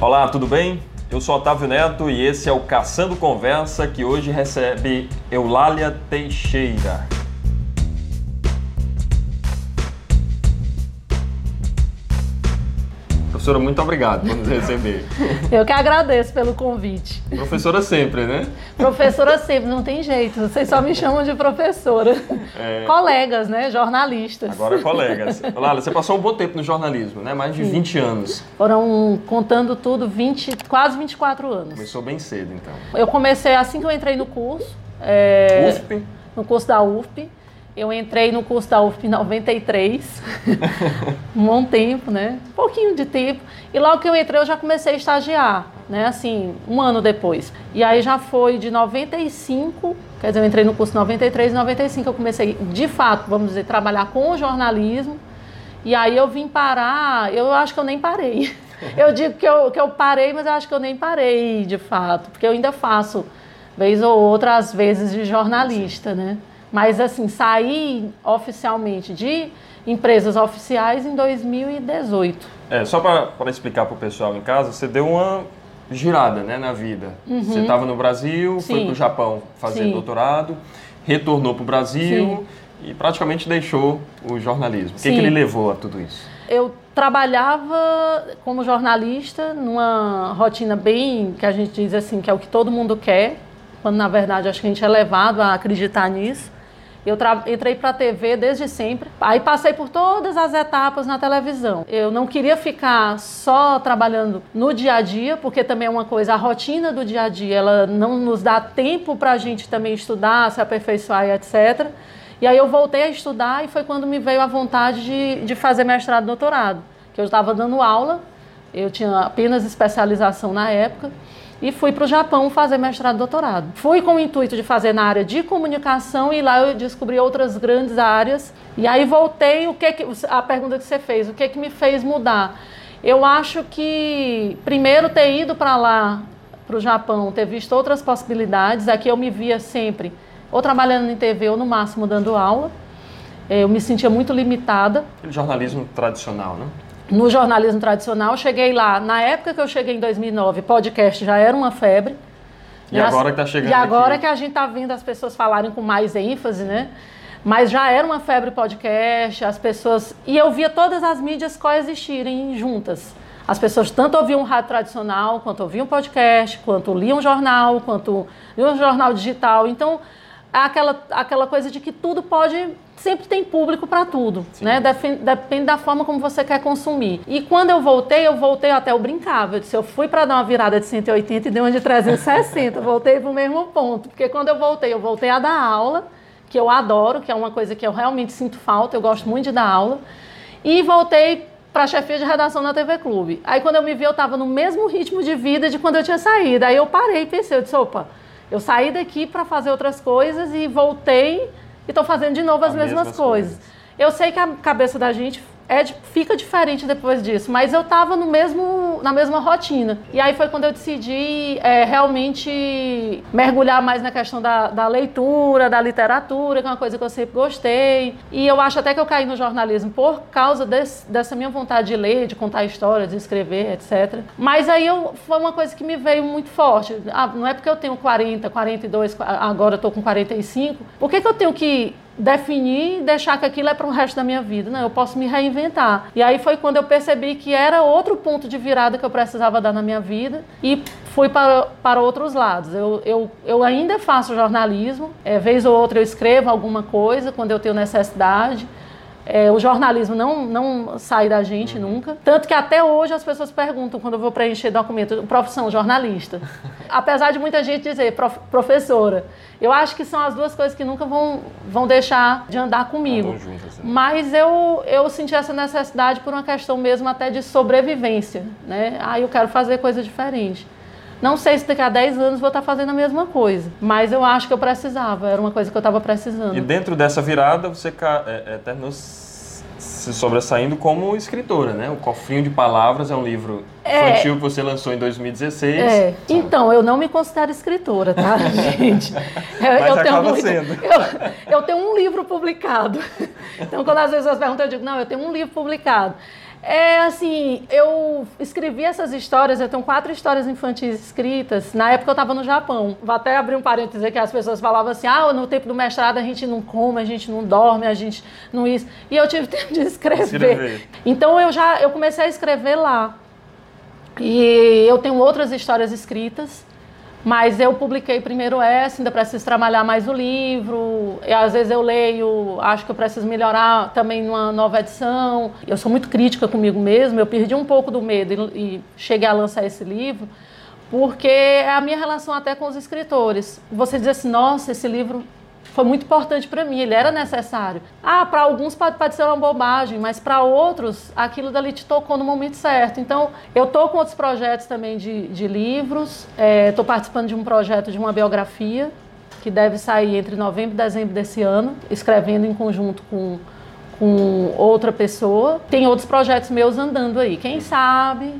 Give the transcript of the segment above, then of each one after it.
Olá, tudo bem? Eu sou Otávio Neto e esse é o Caçando Conversa que hoje recebe Eulália Teixeira. Professora, muito obrigado por nos receber. Eu que agradeço pelo convite. Professora sempre, né? Professora sempre, não tem jeito. Vocês só me chamam de professora. É... Colegas, né? Jornalistas. Agora colegas. Lala, você passou um bom tempo no jornalismo, né? Mais de Sim. 20 anos. Foram, contando tudo, 20, quase 24 anos. Começou bem cedo, então. Eu comecei assim que eu entrei no curso. É... UFP? No curso da UFP. Eu entrei no curso da UFP em 93, um bom tempo, né? Um pouquinho de tempo. E logo que eu entrei, eu já comecei a estagiar, né? Assim, um ano depois. E aí já foi de 95, quer dizer, eu entrei no curso em 93 e 95 eu comecei, de fato, vamos dizer, trabalhar com o jornalismo. E aí eu vim parar, eu acho que eu nem parei. Eu digo que eu, que eu parei, mas eu acho que eu nem parei, de fato, porque eu ainda faço, vez ou outra, às vezes, de jornalista, né? Mas, assim, saí oficialmente de empresas oficiais em 2018. É, só para explicar para o pessoal em casa, você deu uma girada né, na vida. Uhum. Você estava no Brasil, Sim. foi para o Japão fazer Sim. doutorado, retornou para o Brasil Sim. e praticamente deixou o jornalismo. O que, que ele levou a tudo isso? Eu trabalhava como jornalista numa rotina bem, que a gente diz assim, que é o que todo mundo quer, quando na verdade acho que a gente é levado a acreditar nisso. Eu entrei para a TV desde sempre. Aí passei por todas as etapas na televisão. Eu não queria ficar só trabalhando no dia a dia, porque também é uma coisa, a rotina do dia a dia, ela não nos dá tempo para a gente também estudar, se aperfeiçoar e etc. E aí eu voltei a estudar e foi quando me veio a vontade de, de fazer mestrado e doutorado. Que eu estava dando aula, eu tinha apenas especialização na época e fui para o Japão fazer mestrado e doutorado. Fui com o intuito de fazer na área de comunicação e lá eu descobri outras grandes áreas. E aí voltei, o que, que a pergunta que você fez, o que que me fez mudar? Eu acho que primeiro ter ido para lá, para o Japão, ter visto outras possibilidades. Aqui eu me via sempre ou trabalhando em TV ou no máximo dando aula. Eu me sentia muito limitada. Jornalismo tradicional, né? No jornalismo tradicional. Cheguei lá, na época que eu cheguei em 2009, podcast já era uma febre. E né? agora que está chegando E agora aqui. que a gente está vendo as pessoas falarem com mais ênfase, né? Mas já era uma febre podcast, as pessoas... E eu via todas as mídias coexistirem juntas. As pessoas tanto ouviam rádio tradicional, quanto ouviam podcast, quanto liam jornal, quanto liam jornal digital. Então, aquela, aquela coisa de que tudo pode sempre tem público para tudo, Sim. né? Depende da forma como você quer consumir. E quando eu voltei, eu voltei até o brincava. Eu disse, eu fui para dar uma virada de 180 e dei uma de 360. voltei para o mesmo ponto. Porque quando eu voltei, eu voltei a dar aula, que eu adoro, que é uma coisa que eu realmente sinto falta, eu gosto muito de dar aula. E voltei para chefia de redação na TV Clube. Aí quando eu me vi, eu estava no mesmo ritmo de vida de quando eu tinha saído. Aí eu parei e pensei, eu disse, opa, eu saí daqui para fazer outras coisas e voltei e estou fazendo de novo as, as mesmas, mesmas coisas. coisas. Eu sei que a cabeça da gente é, fica diferente depois disso, mas eu estava no mesmo, na mesma rotina. E aí foi quando eu decidi é, realmente mergulhar mais na questão da, da, leitura, da literatura, que é uma coisa que eu sempre gostei. E eu acho até que eu caí no jornalismo por causa desse, dessa minha vontade de ler, de contar histórias, de escrever, etc. Mas aí eu, foi uma coisa que me veio muito forte. Ah, não é porque eu tenho 40, 42, agora eu estou com 45. Por que, que eu tenho que definir e deixar que aquilo é para o resto da minha vida. Não, eu posso me reinventar. E aí foi quando eu percebi que era outro ponto de virada que eu precisava dar na minha vida e fui para, para outros lados. Eu, eu, eu ainda faço jornalismo, é, vez ou outra eu escrevo alguma coisa quando eu tenho necessidade. É, o jornalismo não, não sai da gente uhum. nunca. Tanto que até hoje as pessoas perguntam, quando eu vou preencher documento, profissão jornalista. Apesar de muita gente dizer prof, professora. Eu acho que são as duas coisas que nunca vão, vão deixar de andar comigo. Juntas, né? Mas eu, eu senti essa necessidade por uma questão mesmo até de sobrevivência. Né? Ah, eu quero fazer coisa diferente. Não sei se daqui a 10 anos vou estar fazendo a mesma coisa, mas eu acho que eu precisava, era uma coisa que eu estava precisando. E dentro dessa virada, você é, é, terminou se sobressaindo como escritora, né? O Cofrinho de Palavras é um livro é, infantil que você lançou em 2016. É. Então, eu não me considero escritora, tá, gente? Eu, Mas eu acaba muito, sendo. Eu, eu tenho um livro publicado. Então, quando às vezes as perguntam, eu digo, não, eu tenho um livro publicado. É assim, eu escrevi essas histórias, eu tenho quatro histórias infantis escritas. Na época eu estava no Japão. Vou até abrir um parênteses que as pessoas falavam assim: ah, no tempo do mestrado a gente não come, a gente não dorme, a gente não isso. E eu tive tempo de escrever. escrever. Então eu já eu comecei a escrever lá. E eu tenho outras histórias escritas. Mas eu publiquei primeiro essa, ainda preciso trabalhar mais o livro. E às vezes eu leio, acho que eu preciso melhorar também numa nova edição. Eu sou muito crítica comigo mesmo, eu perdi um pouco do medo e, e cheguei a lançar esse livro, porque é a minha relação até com os escritores. Você diz assim, nossa, esse livro foi muito importante para mim, ele era necessário. Ah, para alguns pode, ser uma bobagem, mas para outros aquilo dali te tocou no momento certo. Então, eu estou com outros projetos também de, de livros, estou é, participando de um projeto de uma biografia que deve sair entre novembro e dezembro desse ano, escrevendo em conjunto com, com outra pessoa. Tem outros projetos meus andando aí. Quem sabe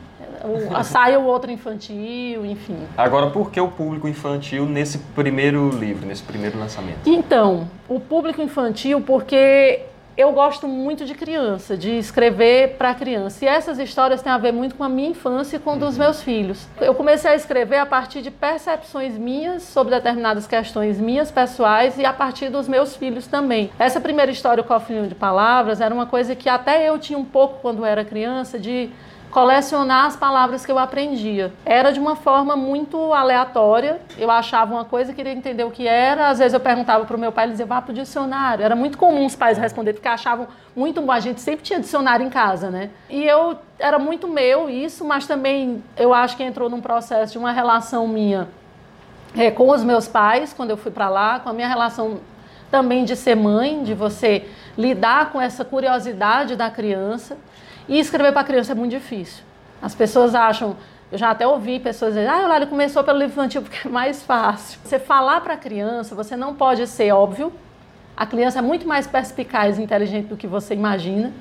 o, sai o outro infantil, enfim. Agora, por que o público infantil nesse primeiro livro, nesse primeiro lançamento? Então, o público infantil, porque eu gosto muito de criança, de escrever para criança. E essas histórias têm a ver muito com a minha infância e com dos uhum. meus filhos. Eu comecei a escrever a partir de percepções minhas sobre determinadas questões minhas pessoais e a partir dos meus filhos também. Essa primeira história, o Cofrinho de Palavras, era uma coisa que até eu tinha um pouco quando era criança de colecionar as palavras que eu aprendia. Era de uma forma muito aleatória. Eu achava uma coisa, queria entender o que era. Às vezes eu perguntava para o meu pai, ele dizia, vá para o dicionário. Era muito comum os pais responderem, porque achavam muito bom. A gente sempre tinha dicionário em casa, né? E eu, era muito meu isso, mas também eu acho que entrou num processo de uma relação minha é, com os meus pais, quando eu fui para lá, com a minha relação também de ser mãe, de você lidar com essa curiosidade da criança. E escrever para criança é muito difícil. As pessoas acham, eu já até ouvi pessoas dizerem, ah, ele começou pelo livro infantil porque é mais fácil. Você falar para a criança, você não pode ser óbvio. A criança é muito mais perspicaz e inteligente do que você imagina.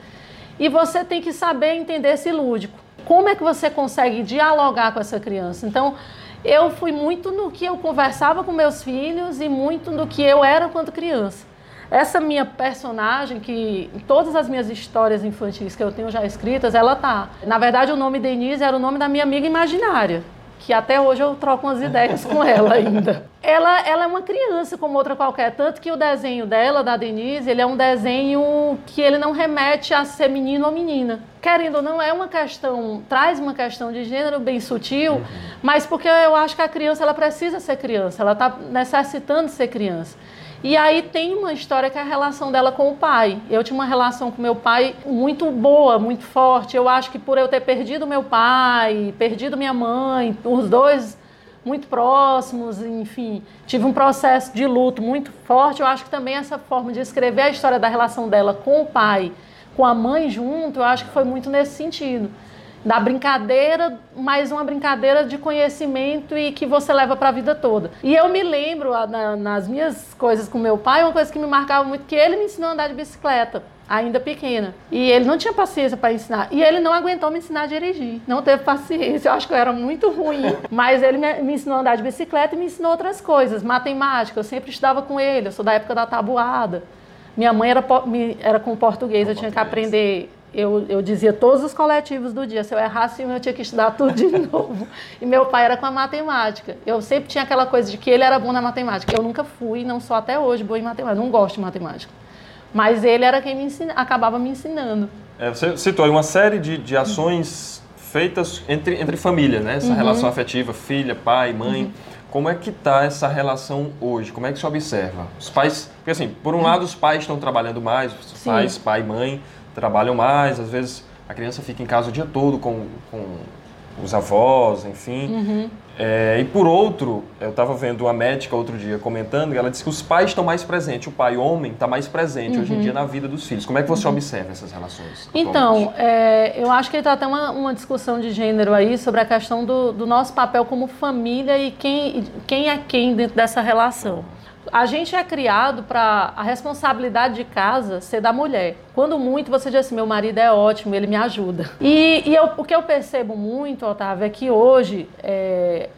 E você tem que saber entender esse lúdico. Como é que você consegue dialogar com essa criança? Então, eu fui muito no que eu conversava com meus filhos e muito no que eu era quando criança. Essa minha personagem, que em todas as minhas histórias infantis que eu tenho já escritas, ela tá. Na verdade, o nome Denise era o nome da minha amiga imaginária, que até hoje eu troco umas ideias com ela ainda. Ela, ela é uma criança como outra qualquer, tanto que o desenho dela, da Denise, ele é um desenho que ele não remete a ser menino ou menina. Querendo ou não, é uma questão, traz uma questão de gênero bem sutil, uhum. mas porque eu acho que a criança ela precisa ser criança, ela está necessitando ser criança. E aí tem uma história que é a relação dela com o pai. Eu tinha uma relação com meu pai muito boa, muito forte. Eu acho que por eu ter perdido meu pai, perdido minha mãe, os dois muito próximos, enfim, tive um processo de luto muito forte. Eu acho que também essa forma de escrever a história da relação dela com o pai, com a mãe junto, eu acho que foi muito nesse sentido da brincadeira, mais uma brincadeira de conhecimento e que você leva para a vida toda. E eu me lembro na, nas minhas coisas com meu pai, uma coisa que me marcava muito que ele me ensinou a andar de bicicleta ainda pequena. E ele não tinha paciência para ensinar. E ele não aguentou me ensinar a dirigir. Não teve paciência. Eu acho que eu era muito ruim. Mas ele me, ensinou a andar de bicicleta e me ensinou outras coisas. Matemática, eu sempre estudava com ele. Eu sou da época da tabuada. Minha mãe era, era com português, eu tinha que aprender eu, eu dizia todos os coletivos do dia. Se eu errasse eu tinha que estudar tudo de novo. E meu pai era com a matemática. Eu sempre tinha aquela coisa de que ele era bom na matemática. Eu nunca fui, não sou até hoje boa em matemática. Não gosto de matemática. Mas ele era quem me ensina, acabava me ensinando. É, você citou aí uma série de, de ações feitas entre, entre família, né? Essa uhum. relação afetiva, filha, pai, mãe. Uhum. Como é que está essa relação hoje? Como é que você observa? Os pais, porque assim, por um uhum. lado os pais estão trabalhando mais, os pais, pai, mãe, trabalham mais, às vezes a criança fica em casa o dia todo com, com os avós, enfim. Uhum. É, e por outro, eu estava vendo uma médica outro dia comentando, e ela disse que os pais estão mais presentes, o pai homem está mais presente uhum. hoje em uhum. dia na vida dos filhos. Como é que você uhum. observa essas relações? Então, é, eu acho que está até uma, uma discussão de gênero aí sobre a questão do, do nosso papel como família e quem, quem é quem dentro dessa relação a gente é criado para a responsabilidade de casa ser da mulher. Quando muito você diz assim, meu marido é ótimo, ele me ajuda. E, e eu, o que eu percebo muito, Otávio, é que hoje é,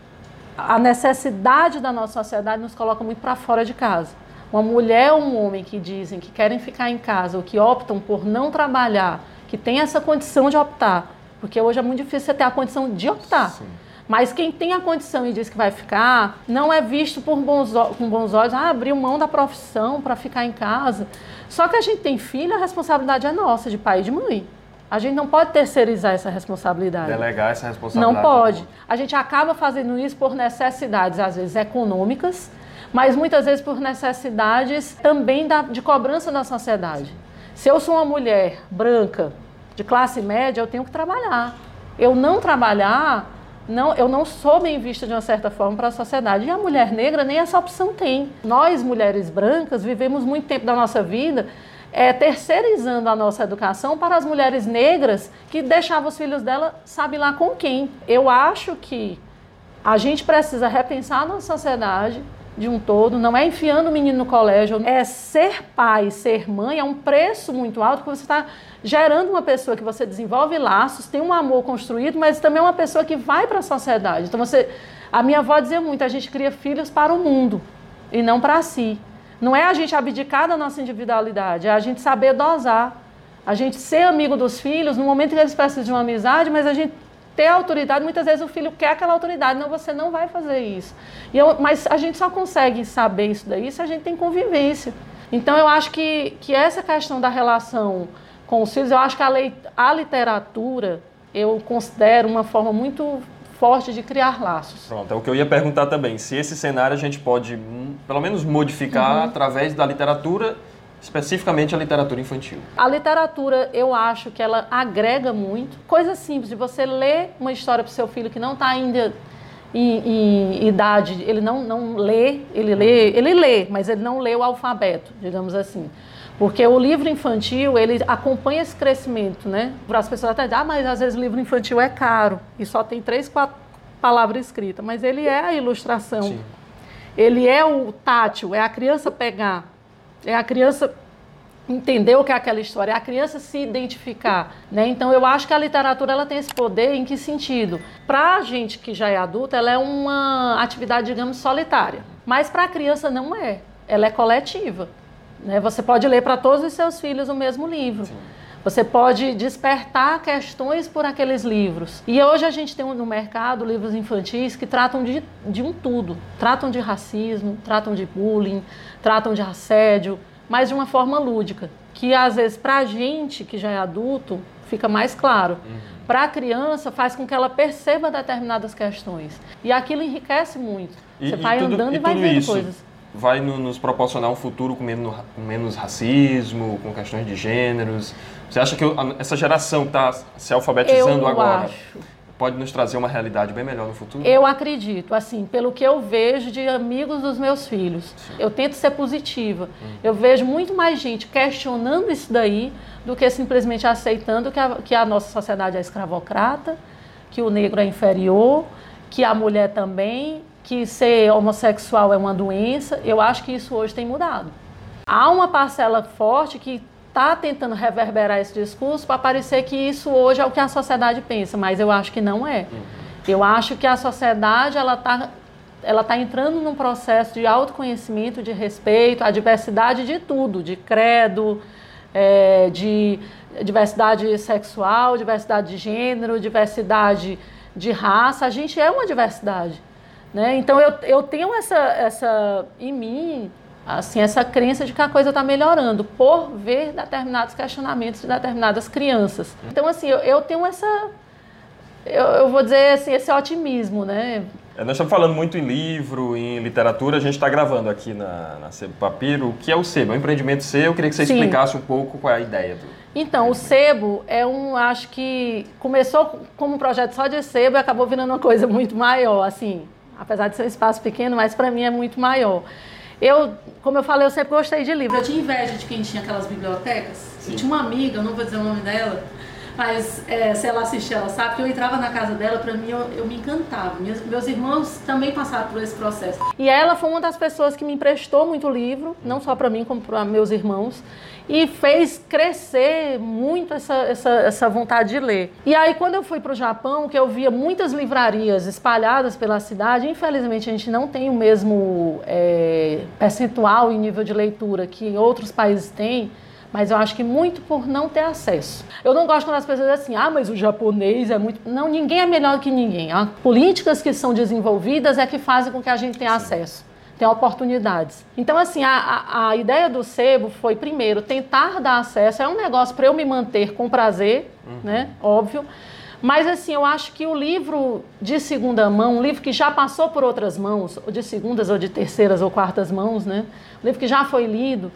a necessidade da nossa sociedade nos coloca muito para fora de casa. Uma mulher ou um homem que dizem que querem ficar em casa ou que optam por não trabalhar, que tem essa condição de optar. Porque hoje é muito difícil você ter a condição de optar. Sim. Mas quem tem a condição e diz que vai ficar, não é visto por bons, com bons olhos, ah, abriu mão da profissão para ficar em casa. Só que a gente tem filho, a responsabilidade é nossa, de pai e de mãe. A gente não pode terceirizar essa responsabilidade. Delegar essa responsabilidade. Não pode. A gente acaba fazendo isso por necessidades, às vezes econômicas, mas muitas vezes por necessidades também da, de cobrança da sociedade. Se eu sou uma mulher branca, de classe média, eu tenho que trabalhar. Eu não trabalhar, não, eu não sou bem vista de uma certa forma para a sociedade. E a mulher negra nem essa opção tem. Nós, mulheres brancas, vivemos muito tempo da nossa vida é, terceirizando a nossa educação para as mulheres negras que deixavam os filhos dela, sabe lá com quem. Eu acho que a gente precisa repensar a nossa sociedade de um todo, não é enfiando o menino no colégio, é ser pai, ser mãe, é um preço muito alto, porque você está gerando uma pessoa que você desenvolve laços, tem um amor construído, mas também é uma pessoa que vai para a sociedade. Então você, a minha avó dizia muito, a gente cria filhos para o mundo e não para si. Não é a gente abdicar da nossa individualidade, é a gente saber dosar. A gente ser amigo dos filhos no momento que eles precisam de uma amizade, mas a gente ter autoridade, muitas vezes o filho quer aquela autoridade, não, você não vai fazer isso. Eu, mas a gente só consegue saber isso daí se a gente tem convivência. Então eu acho que, que essa questão da relação com os filhos, eu acho que a, lei, a literatura eu considero uma forma muito forte de criar laços. Pronto, é o que eu ia perguntar também. Se esse cenário a gente pode, hum, pelo menos, modificar uhum. através da literatura, especificamente a literatura infantil. A literatura, eu acho que ela agrega muito. Coisa simples, de você ler uma história para o seu filho que não está ainda em, em, idade, ele não, não lê, ele lê, ele lê, mas ele não lê o alfabeto, digamos assim. Porque o livro infantil, ele acompanha esse crescimento, né? Para as pessoas até ah, mas às vezes o livro infantil é caro e só tem três, quatro palavras escritas. Mas ele é a ilustração. Sim. Ele é o tátil, é a criança pegar, é a criança entender o que é aquela história, é a criança se identificar, né? Então eu acho que a literatura ela tem esse poder em que sentido? Para a gente que já é adulta, ela é uma atividade, digamos, solitária, mas para a criança não é. Ela é coletiva. Né? Você pode ler para todos os seus filhos o mesmo livro. Sim. Você pode despertar questões por aqueles livros. E hoje a gente tem no mercado livros infantis que tratam de, de um tudo. Tratam de racismo, tratam de bullying, tratam de assédio, mas de uma forma lúdica. Que às vezes para a gente que já é adulto fica mais claro. Uhum. Para a criança faz com que ela perceba determinadas questões. E aquilo enriquece muito. E, Você vai tudo, andando e, e vai vendo isso. coisas vai no, nos proporcionar um futuro com menos, com menos, racismo, com questões de gêneros? Você acha que essa geração que está se alfabetizando eu agora acho. pode nos trazer uma realidade bem melhor no futuro? Eu acredito, assim, pelo que eu vejo de amigos dos meus filhos. Sim. Eu tento ser positiva. Hum. Eu vejo muito mais gente questionando isso daí do que simplesmente aceitando que a, que a nossa sociedade é escravocrata, que o negro é inferior, que a mulher também, que ser homossexual é uma doença, eu acho que isso hoje tem mudado. Há uma parcela forte que está tentando reverberar esse discurso para parecer que isso hoje é o que a sociedade pensa, mas eu acho que não é. Eu acho que a sociedade ela está ela tá entrando num processo de autoconhecimento, de respeito à diversidade de tudo, de credo, é, de diversidade sexual, diversidade de gênero, diversidade de raça. A gente é uma diversidade. Né? Então eu, eu tenho essa, essa em mim assim essa crença de que a coisa está melhorando por ver determinados questionamentos de determinadas crianças. Então assim eu, eu tenho essa eu, eu, vou dizer assim esse otimismo, né? É, nós estamos falando muito em livro, em literatura. A gente está gravando aqui na, na Sebo Papiro. O que é o Sebo? É um empreendimento seu. Eu queria que você Sim. explicasse um pouco qual é a ideia do. Então, o Sebo é um, acho que começou como um projeto só de Sebo e acabou virando uma coisa muito maior, assim, apesar de ser um espaço pequeno, mas para mim é muito maior. Eu, como eu falei, eu sempre gostei de livro. Eu tinha inveja de quem tinha aquelas bibliotecas. Eu tinha uma amiga, eu não vou dizer o nome dela, mas é, se ela assistir, ela sabe que eu entrava na casa dela, para mim eu, eu, me encantava. Meus, meus irmãos também passaram por esse processo. E ela foi uma das pessoas que me emprestou muito livro, não só para mim, como para meus irmãos e fez crescer muito essa, essa, essa vontade de ler. E aí, quando eu fui para o Japão, que eu via muitas livrarias espalhadas pela cidade, infelizmente a gente não tem o mesmo é, percentual e nível de leitura que outros países têm, mas eu acho que muito por não ter acesso. Eu não gosto quando as pessoas dizem assim, ah, mas o japonês é muito. Não, ninguém é melhor que ninguém. As políticas que são desenvolvidas é que fazem com que a gente tenha Sim. acesso, tenha oportunidades. Então, assim, a, a, a, ideia do sebo foi, primeiro, tentar dar acesso. É um negócio para eu me manter com prazer, uhum. né? Óbvio. Mas, assim, eu acho que o livro de segunda mão, um livro que já passou por outras mãos, ou de segundas, ou de terceiras, ou quartas mãos, né? Um livro que já foi lido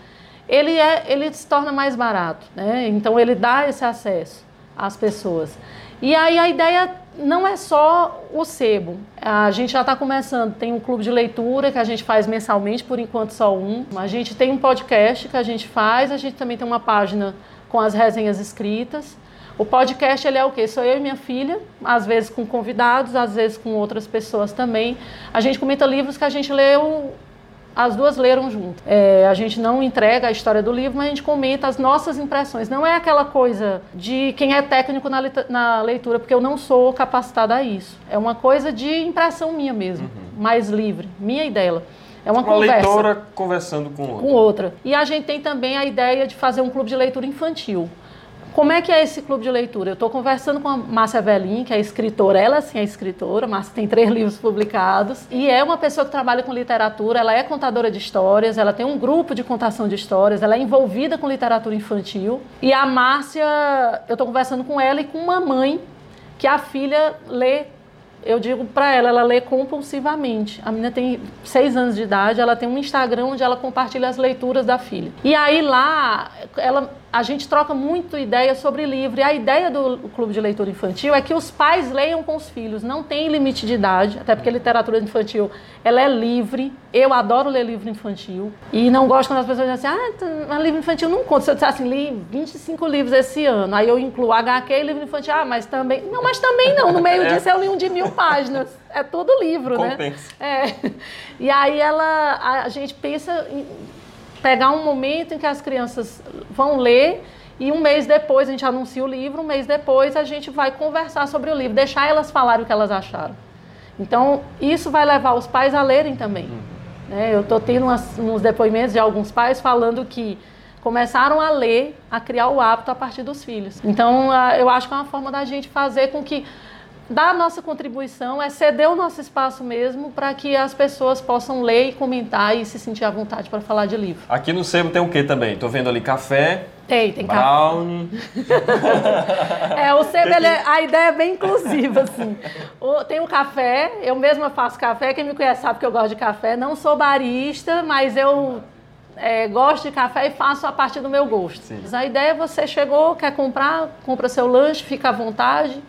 ele, é, ele se torna mais barato, né? Então ele dá esse acesso às pessoas. E aí a ideia não é só o sebo. A gente já está começando, tem um clube de leitura que a gente faz mensalmente, por enquanto só um. A gente tem um podcast que a gente faz, a gente também tem uma página com as resenhas escritas. O podcast ele é o quê? Sou eu e minha filha, às vezes com convidados, às vezes com outras pessoas também. A gente comenta livros que a gente leu as duas leram junto. É, a gente não entrega a história do livro, mas a gente comenta as nossas impressões. Não é aquela coisa de quem é técnico na, na leitura, porque eu não sou capacitada a isso. É uma coisa de impressão minha mesmo, uhum. mais livre, minha e dela. É uma, uma conversa. leitora conversando com outra. Com outra. E a gente tem também a ideia de fazer um clube de leitura infantil. Como é que é esse clube de leitura? Eu estou conversando com a Márcia Velin, que é escritora, ela sim é escritora, Márcia tem três livros publicados, e é uma pessoa que trabalha com literatura, ela é contadora de histórias, ela tem um grupo de contação de histórias, ela é envolvida com literatura infantil. E a Márcia, eu estou conversando com ela e com uma mãe que a filha lê eu digo para ela, ela lê compulsivamente. A menina tem seis anos de idade, ela tem um Instagram onde ela compartilha as leituras da filha. E aí lá, ela a gente troca muito ideia sobre livro. E a ideia do Clube de Leitura Infantil é que os pais leiam com os filhos. Não tem limite de idade, até porque a literatura infantil ela é livre. Eu adoro ler livro infantil. E não gosto quando as pessoas dizem assim, ah, livro infantil não conta. Se eu disser assim, li 25 livros esse ano, aí eu incluo HQ e livro infantil, ah, mas também... Não, mas também não. No meio é. disso eu li um de mil páginas. É todo livro, né? Compensa. né? É. E aí ela, a gente pensa... Em, pegar um momento em que as crianças vão ler e um mês depois a gente anuncia o livro, um mês depois a gente vai conversar sobre o livro, deixar elas falarem o que elas acharam. Então, isso vai levar os pais a lerem também. Uhum. Né? Eu estou tendo umas, uns depoimentos de alguns pais falando que começaram a ler, a criar o hábito a partir dos filhos. Então, eu acho que é uma forma da gente fazer com que dar a nossa contribuição é ceder o nosso espaço mesmo para que as pessoas possam ler e comentar e se sentir à vontade para falar de livro. Aqui no Sebo tem o que também? Estou vendo ali café. Tem, tem brownie. café. é, o Sebo, é, a ideia é bem inclusiva, assim. O, tem o café, eu mesma faço café, quem me conhece sabe que eu gosto de café. Não sou barista, mas eu é, gosto de café e faço a partir do meu gosto. Sim. A ideia é você chegou, quer comprar, compra seu lanche, fica à vontade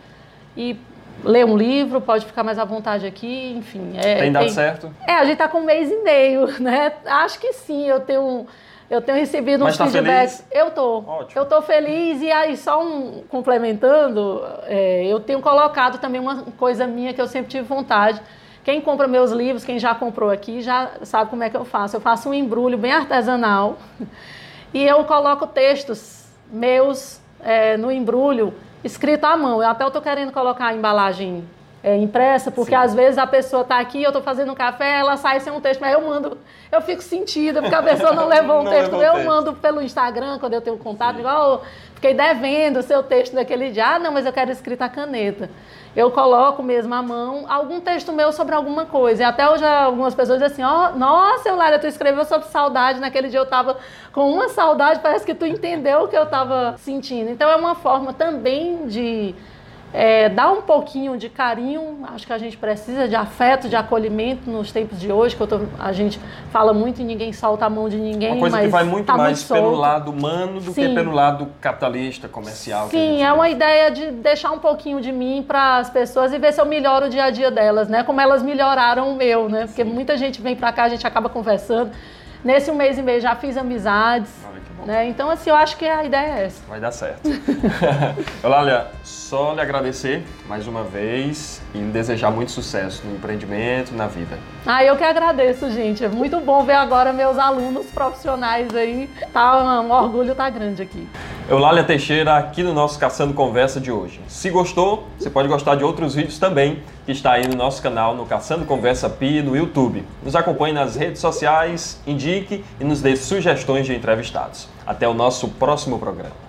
e ler um livro, pode ficar mais à vontade aqui, enfim. É, tem dado tem... certo? É, a gente está com um mês e meio, né? Acho que sim, eu tenho, eu tenho recebido Mas uns tá feedbacks. Feliz? Eu tô. Ótimo. Eu tô feliz e aí só um complementando, é, eu tenho colocado também uma coisa minha que eu sempre tive vontade. Quem compra meus livros, quem já comprou aqui, já sabe como é que eu faço. Eu faço um embrulho bem artesanal e eu coloco textos meus é, no embrulho escrito à mão. Eu até estou querendo colocar a embalagem é, impressa, porque Sim. às vezes a pessoa está aqui, eu estou fazendo um café, ela sai sem um texto, mas eu mando, eu fico sentida, porque a pessoa não levou um não texto. eu texto. mando pelo Instagram, quando eu tenho contato, igual, fiquei devendo o seu texto daquele dia. Ah, não, mas eu quero escrito a caneta eu coloco mesmo à mão algum texto meu sobre alguma coisa. E até hoje algumas pessoas dizem assim, ó, oh, nossa, Eulália, tu escreveu sobre saudade, naquele dia eu estava com uma saudade, parece que tu entendeu o que eu estava sentindo. Então é uma forma também de é, dar um pouquinho de carinho, acho que a gente precisa de afeto, de acolhimento nos tempos de hoje, que tô, a gente fala muito e ninguém solta a mão de ninguém. Uma coisa que vai muito tá mais muito pelo lado humano do Sim. que pelo lado capitalista, comercial. Sim, é uma ideia de deixar um pouquinho de mim para as pessoas e ver se eu melhoro o dia a dia delas, né? Como elas melhoraram o meu, né? Porque Sim. muita gente vem para cá, a gente acaba conversando. Nesse um mês e meio já fiz amizades. Né? Então, assim, eu acho que a ideia é essa. Vai dar certo. Eulália, só lhe agradecer mais uma vez e desejar muito sucesso no empreendimento, na vida. Ah, eu que agradeço, gente. É muito bom ver agora meus alunos profissionais aí. Tá um orgulho tá grande aqui. Eulália Teixeira aqui no nosso Caçando Conversa de hoje. Se gostou, você pode gostar de outros vídeos também que está aí no nosso canal no Caçando Conversa Pi no YouTube. Nos acompanhe nas redes sociais, indique e nos dê sugestões de entrevistados. Até o nosso próximo programa.